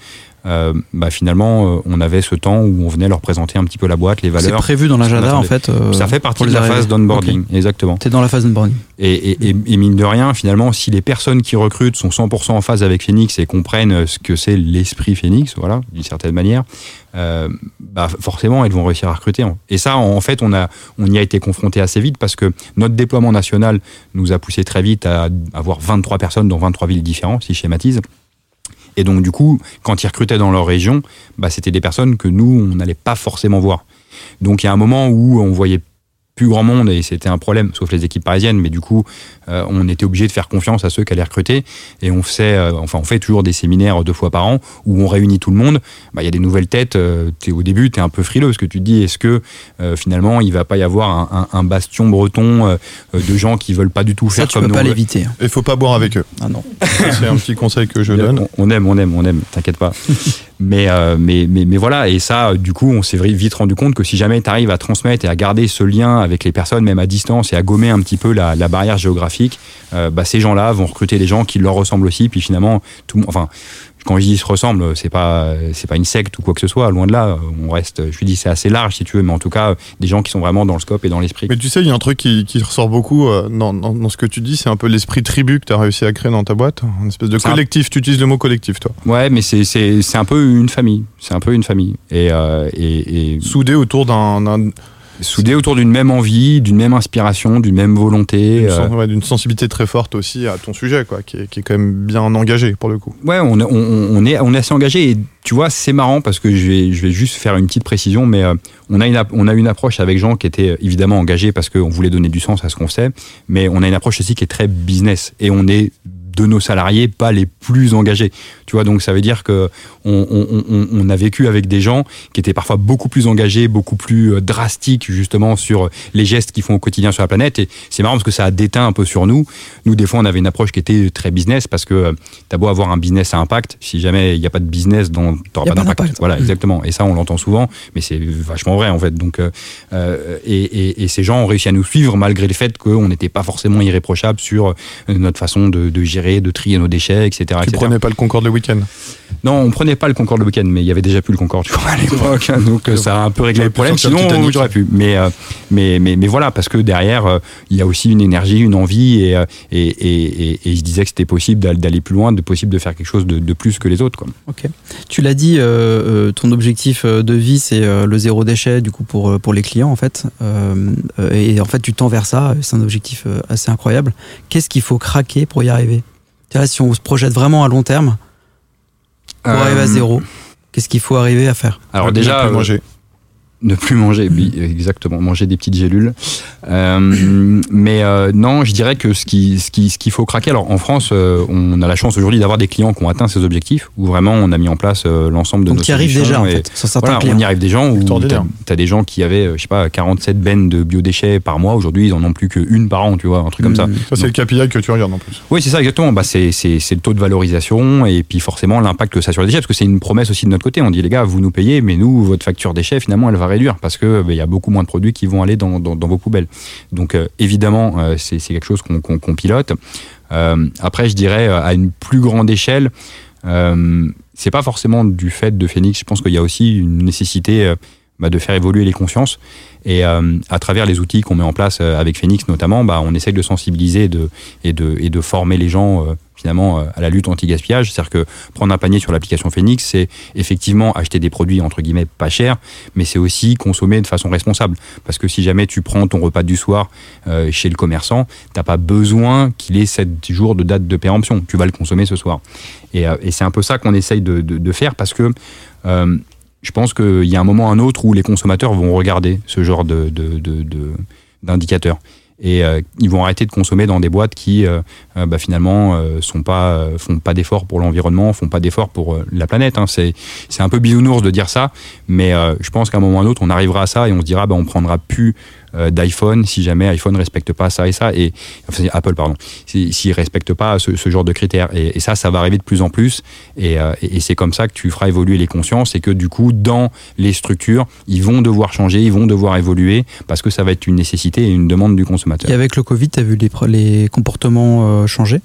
euh, bah finalement, euh, on avait ce temps où on venait leur présenter un petit peu la boîte, les valeurs. C'est prévu dans l'agenda en fait. Euh, ça fait partie de la phase d'onboarding, exactement. T'es dans la phase d'onboarding. Et, et, et, mine de rien, finalement, si les personnes qui recrutent sont 100% en phase avec Phoenix et comprennent ce que c'est l'esprit Phoenix, voilà, d'une certaine manière, euh, bah forcément, elles vont réussir à recruter. Et ça, en fait, on, a, on y a été confronté assez vite parce que notre déploiement national nous a poussé très vite à avoir 23 personnes dans 23 villes différentes, si je schématise. Et donc, du coup, quand ils recrutaient dans leur région, bah, c'était des personnes que nous, on n'allait pas forcément voir. Donc, il y a un moment où on voyait plus grand monde et c'était un problème, sauf les équipes parisiennes. Mais du coup, euh, on était obligé de faire confiance à ceux qui allaient recruter et on fait, euh, enfin, on fait toujours des séminaires deux fois par an où on réunit tout le monde. Bah, il y a des nouvelles têtes. Euh, es, au début, tu es un peu frileux parce que tu te dis est-ce que finalement il va pas y avoir un, un, bastion breton de gens qui veulent pas du tout faire Ça, tu comme peux pas l'éviter. Il faut pas boire avec eux. Ah non. C'est un petit conseil que je donne. On, aime, on aime, on aime. T'inquiète pas. Mais, euh, mais, mais, mais, voilà, et ça, du coup, on s'est vite rendu compte que si jamais tu arrives à transmettre et à garder ce lien avec les personnes, même à distance, et à gommer un petit peu la, barrière géographique, euh, bah, ces gens-là vont recruter des gens qui leur ressemblent aussi. Puis finalement, tout, enfin, quand je dis se ressemble, c'est pas c'est pas une secte ou quoi que ce soit. Loin de là, on reste. Je lui dis c'est assez large si tu veux, mais en tout cas des gens qui sont vraiment dans le scope et dans l'esprit. Mais tu sais, il y a un truc qui, qui ressort beaucoup euh, dans, dans, dans, ce que tu dis, c'est un peu l'esprit tribu que tu as réussi à créer dans ta boîte, une espèce de collectif. Tu utilises le mot collectif, toi. Ouais, mais c'est c'est un peu une famille. C'est un peu une famille et, euh, et, et... soudé autour d'un soudés autour d'une même envie, d'une même inspiration, d'une même volonté. D'une euh... sensibilité très forte aussi à ton sujet, quoi, qui est, qui est, quand même bien engagé pour le coup. Ouais, on, on, on, est, on est assez engagé et tu vois, c'est marrant parce que je vais, je vais juste faire une petite précision, mais euh, on, a une, on a une approche avec Jean qui était évidemment engagée parce qu'on voulait donner du sens à ce qu'on sait, mais on a une approche aussi qui est très business et on est de nos salariés pas les plus engagés. Tu vois, donc ça veut dire que on, on, on, a vécu avec des gens qui étaient parfois beaucoup plus engagés, beaucoup plus euh, drastiques justement sur les gestes qu'ils font au quotidien sur la planète. Et c'est marrant parce que ça a déteint un peu sur nous. Nous, des fois, on avait une approche qui était très business parce que euh, t'as beau avoir un business à impact, si jamais il n'y a pas de business, t'auras pas d'impact. Voilà, exactement. Et ça, on l'entend souvent, mais c'est vachement vrai en fait. Donc, euh, euh et, et, et, ces gens ont réussi à nous suivre malgré le fait qu'on n'était pas forcément irréprochable sur notre façon de, de gérer de trier nos déchets, etc. Tu prenais pas le Concorde le week-end? Non, on prenait pas le Concorde le week-end, mais il y avait déjà plus le Concorde à l'époque, hein, donc euh, ça a un peu réglé le problème. Sinon, j'aurais pu. Mais, euh, mais, mais, mais voilà, parce que derrière, euh, il y a aussi une énergie, une envie, et, et, et, et je disais que c'était possible d'aller plus loin, de possible de faire quelque chose de, de plus que les autres. Quoi. Ok. Tu l'as dit, euh, ton objectif de vie, c'est le zéro déchet, du coup, pour, pour les clients, en fait. Euh, et en fait, tu tends vers ça. C'est un objectif assez incroyable. Qu'est-ce qu'il faut craquer pour y arriver? Si on se projette vraiment à long terme, pour arriver à euh, zéro, qu'est-ce qu'il faut arriver à faire Alors déjà, manger ne plus manger, oui, exactement, manger des petites gélules. Euh, mais euh, non, je dirais que ce qui, ce qui, ce qu'il faut craquer. Alors en France, euh, on a la chance aujourd'hui d'avoir des clients qui ont atteint ces objectifs, où vraiment on a mis en place euh, l'ensemble de Donc nos tu arrives déjà, en fait, voilà, On y arrive des gens où t'as, as des gens qui avaient, je sais pas, 47 bennes de biodéchets par mois. Aujourd'hui, ils en ont plus qu'une par an, tu vois, un truc comme ça. Mmh. Ça c'est Donc, le KPI que tu regardes en plus. Oui, c'est ça exactement. Bah, c'est, le taux de valorisation et puis forcément l'impact que ça a sur les déchets, parce que c'est une promesse aussi de notre côté. On dit les gars, vous nous payez, mais nous, votre facture déchets, finalement, elle va parce que bah, il y a beaucoup moins de produits qui vont aller dans, vos poubelles. Donc euh, évidemment, euh, c'est quelque chose qu'on qu qu pilote. Euh, après, je dirais à une plus grande échelle, c'est pas forcément du fait de Phoenix. Je pense qu'il y a aussi une nécessité bah, de faire évoluer les consciences. Et euh, à travers les outils qu'on met en place avec Phoenix notamment, bah, on essaye de sensibiliser et, de, former les gens euh, finalement euh, à la lutte anti-gaspillage. C'est-à-dire que prendre un panier sur l'application Phoenix, c'est effectivement acheter des produits entre guillemets pas chers, mais c'est aussi consommer de façon responsable. Parce que si jamais tu prends ton repas du soir euh, chez le commerçant, t'as pas besoin qu'il ait 7 jours de date de péremption. Tu vas le consommer ce soir. Et, euh, c'est un peu ça qu'on essaye de, faire parce que euh, je pense qu'il y a un moment ou un autre où les consommateurs vont regarder ce genre de, d'indicateurs. Et euh, ils vont arrêter de consommer dans des boîtes qui, euh, euh, bah, finalement, sont pas, font pas d'efforts pour l'environnement, font pas d'efforts pour la planète. Hein. C'est, c'est un peu bisounours de dire ça, mais je pense qu'à un moment ou un autre, on arrivera à ça et on se dira, bah, on prendra plus d'iPhone si jamais iPhone respecte pas ça et ça et Apple pardon s'il si, respecte pas ce, genre de critères. Et, ça ça va arriver de plus en plus et, euh, et c'est comme ça que tu feras évoluer les consciences et que du coup dans les structures ils vont devoir changer ils vont devoir évoluer parce que ça va être une nécessité et une demande du consommateur. Et avec le Covid tu as vu les, les comportements euh, changer?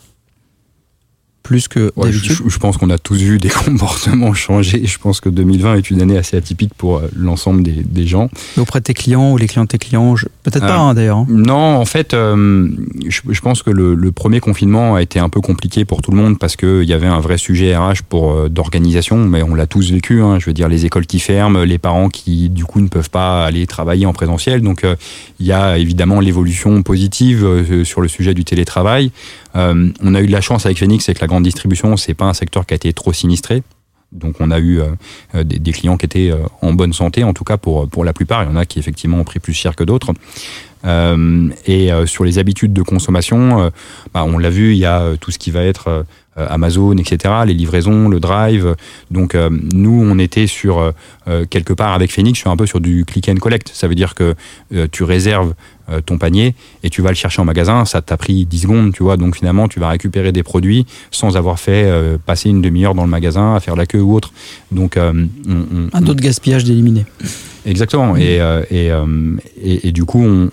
Plus que ouais, je, je, pense qu'on a tous vu des comportements changer. Je pense que 2020 est une année assez atypique pour euh, l'ensemble des, des, gens. Mais auprès de tes clients ou les clients de tes clients, peut-être euh, pas hein, d'ailleurs. Hein. Non, en fait, euh, je, je, pense que le, le, premier confinement a été un peu compliqué pour tout le monde parce qu'il y avait un vrai sujet RH pour euh, d'organisation, mais on l'a tous vécu. Hein, je veux dire, les écoles qui ferment, les parents qui du coup ne peuvent pas aller travailler en présentiel. Donc, il euh, y a évidemment l'évolution positive euh, sur le sujet du télétravail. Euh, on a eu de la chance avec Phoenix, c'est que la grande distribution, c'est pas un secteur qui a été trop sinistré. Donc on a eu euh, des, des, clients qui étaient euh, en bonne santé, en tout cas pour, pour la plupart. Il y en a qui effectivement ont pris plus cher que d'autres. Euh, et sur les habitudes de consommation, bah, on l'a vu, il y a tout ce qui va être Amazon, etc., les livraisons, le drive. Donc nous, on était sur quelque part avec Phoenix, sur un peu sur du click and collect. Ça veut dire que tu réserves ton panier et tu vas le chercher en magasin, ça t'a pris 10 secondes, tu vois, donc finalement tu vas récupérer des produits sans avoir fait passer une demi-heure dans le magasin à faire la queue ou autre. Donc un autre gaspillage d'éliminer. Exactement. Et, euh, euh, et, et, du coup, on,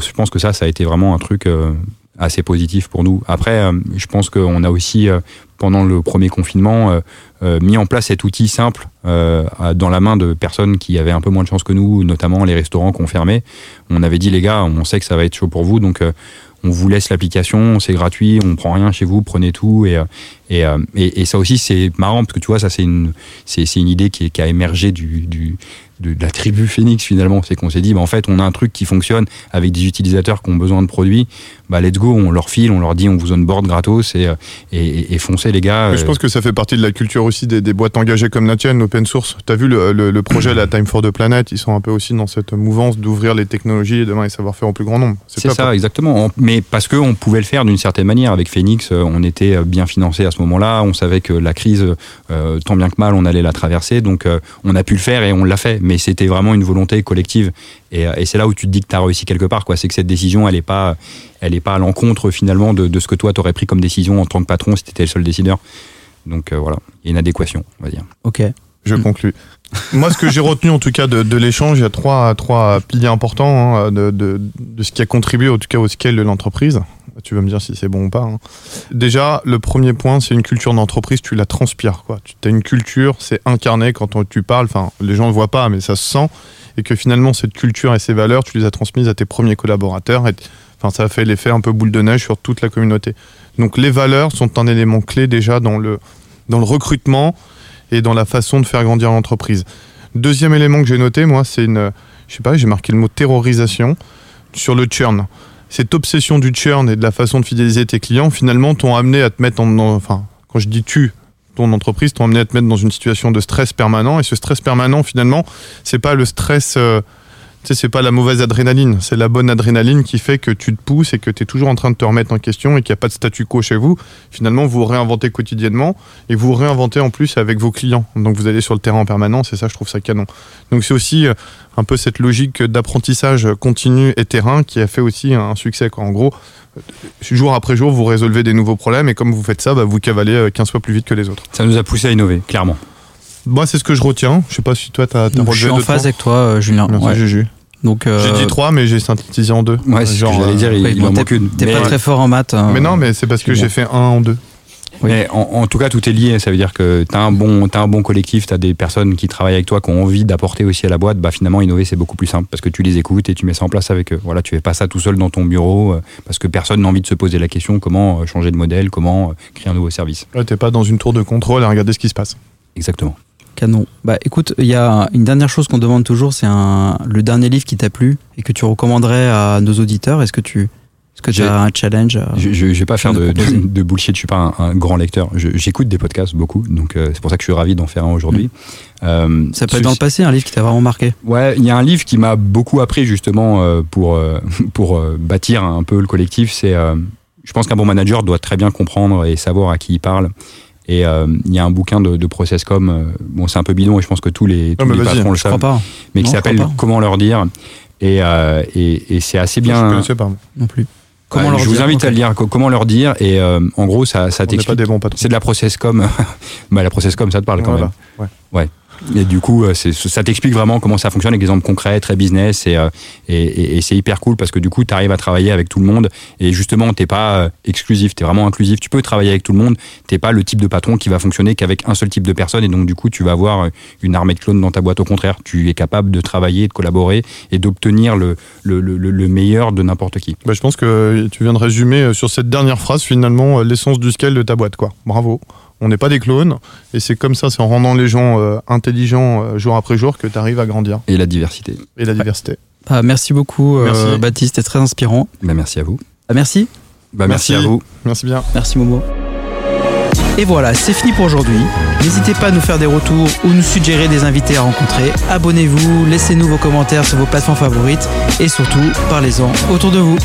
je pense que ça, ça a été vraiment un truc euh, assez positif pour nous. Après, je pense qu'on a aussi, pendant le premier confinement, mis en place cet outil simple dans la main de personnes qui avaient un peu moins de chance que nous, notamment les restaurants fermait. On avait dit, les gars, on sait que ça va être chaud pour vous, donc on vous laisse l'application, c'est gratuit, on prend rien chez vous, prenez tout. Et, et, et, ça aussi, c'est marrant, parce que tu vois, ça, c'est une, c'est, une idée qui, qui a émergé du, du, de, la tribu Phoenix finalement. C'est qu'on s'est dit, bah, en fait, on a un truc qui fonctionne avec des utilisateurs qui ont besoin de produits. Bah, let's go, on leur file, on leur dit, on vous board gratos et, et, et foncez les gars. je euh. pense que ça fait partie de la culture aussi des, boîtes engagées comme la tienne, open source. Tu as vu le, le, projet la Time for the Planet, ils sont un peu aussi dans cette mouvance d'ouvrir les technologies et demain les savoir-faire au plus grand nombre. C'est ça, exactement. Mais parce qu'on pouvait le faire d'une certaine manière. Avec Phoenix, euh, on était euh, bien financé à ce moment-là. On savait que la crise, tant bien que mal, on allait la traverser. Donc on a pu le faire et on l'a fait. Mais c'était vraiment une volonté collective. Et, et c'est là où tu te dis que tu as réussi quelque part. C'est que cette décision, elle n'est pas, elle est pas à l'encontre finalement de, de, ce que toi, tu aurais pris comme décision en tant que patron si tu étais le seul décideur. Donc euh, voilà, il y a une adéquation, on va dire. Ok. Je conclus. Moi, ce que j'ai retenu en tout cas de, l'échange, il y a trois, trois piliers importants hein, de, ce qui a contribué en tout cas au scale de l'entreprise. Tu vas me dire si c'est bon ou pas. Hein. Déjà, le premier point, c'est une culture d'entreprise, tu la transpires. Tu as une culture, c'est incarné quand tu parles, enfin, les gens ne le voient pas, mais ça se sent et que finalement cette culture et ces valeurs, tu les as transmises à tes premiers collaborateurs. Enfin, ça a fait l'effet un peu boule de neige sur toute la communauté. Donc les valeurs sont un élément clé déjà dans le, dans le recrutement et dans la façon de faire grandir l'entreprise. Deuxième élément que j'ai noté, moi, c'est une, je sais pas, j'ai marqué le mot terrorisation sur le churn. Cette obsession du churn et de la façon de fidéliser tes clients, finalement, t'ont amené à te mettre en, enfin, quand je dis tu, ton entreprise t'ont amené à te mettre dans une situation de stress permanent. Et ce stress permanent, finalement, c'est pas le stress. Euh, sais, c'est pas la mauvaise adrénaline, c'est la bonne adrénaline qui fait que tu te pousses et que tu es toujours en train de te remettre en question et qu'il n'y a pas de statu quo chez vous. Finalement, vous réinventez quotidiennement et vous réinventez en plus avec vos clients. Donc vous allez sur le terrain en permanence et ça, je trouve ça canon. Donc c'est aussi euh, un peu cette logique d'apprentissage continu et terrain qui a fait aussi un succès. Quoi. En gros, jour après jour, vous résolvez des nouveaux problèmes et comme vous faites ça, bah, vous cavalez 15 euh, fois plus vite que les autres. Ça nous a poussé à innover, clairement. Moi, c'est ce que je retiens. Je sais pas si toi, tu as, Je suis en phase avec toi, euh, Julien. Merci, Donc, euh... J'ai dit 3, mais j'ai synthétisé en 2. Ouais, c'est genre. J'allais dire, il, il en manque une. T'es pas très fort en maths. Hein. Mais non, mais c'est parce que j'ai fait 1 en 2. Mais en, tout cas, tout est lié. Ça veut dire que tu as, un bon, as un bon collectif, tu as des personnes qui travaillent avec toi, qui ont envie d'apporter aussi à la boîte. Bah, finalement, innover, c'est beaucoup plus simple parce que tu les écoutes et tu mets ça en place avec eux. Voilà, tu fais pas ça tout seul dans ton bureau euh, parce que personne n'a envie de se poser la question comment euh, changer de modèle, comment euh, créer un nouveau service. Ouais, t'es pas dans une tour de contrôle à regarder ce qui se passe. Exactement. Canon. Bah écoute, il y a une dernière chose qu'on demande toujours, c'est le dernier livre qui t'a plu et que tu recommanderais à nos auditeurs. Est-ce que tu est-ce que tu as un challenge Je ne vais pas faire de, de, bullshit, je suis pas un, grand lecteur. J'écoute des podcasts beaucoup, donc euh, c'est pour ça que je suis ravi d'en faire un aujourd'hui. Mm. Euh, ça peut être dans le passé un livre qui t'a vraiment marqué Ouais, il y a un livre qui m'a beaucoup appris justement euh, pour, pour bâtir un peu le collectif. C'est, je pense qu'un bon manager doit très bien comprendre et savoir à qui il parle. Et il y a un bouquin de, de Processcom, bon c'est un peu bidon et je pense que tous les, tous les patrons le savent, pas. mais qui s'appelle Comment leur dire. Et, et, et c'est assez bien. Je ne connaissais pas non plus je vous invite à le lire. Comment leur dire Et euh, en gros, ça, ça t'explique. C'est de la process com. bah, la process com, ça te parle quand même. Ouais. ouais. Et du coup, euh, ça t'explique vraiment comment ça fonctionne avec des exemples concrets, très business, euh, et, et, c'est hyper cool parce que du coup, tu arrives à travailler avec tout le monde, et justement, t'es pas euh, exclusif, tu es vraiment inclusif, tu peux travailler avec tout le monde, t'es pas le type de patron qui va fonctionner qu'avec un seul type de personne, et donc du coup, tu vas avoir une armée de clones dans ta boîte, au contraire, tu es capable de travailler, de collaborer, et d'obtenir le, le, meilleur de n'importe qui. Bah, je pense que tu viens de résumer sur cette dernière phrase, finalement, l'essence du scale de ta boîte, quoi. Bravo on n'est pas des clones. Et c'est comme ça, c'est en rendant les gens euh, intelligents euh, jour après jour que tu arrives à grandir. Et la diversité. Et la diversité. Bah, merci beaucoup, euh, Baptiste, c'est très inspirant. Bah, merci à vous. Ah, merci. Bah, merci. à vous. Merci bien. Merci Momo. Et voilà, c'est fini pour aujourd'hui. N'hésitez pas à nous faire des retours ou nous suggérer des invités à rencontrer. Abonnez-vous, laissez-nous vos commentaires sur vos plateformes favorites et surtout, parlez-en autour de vous.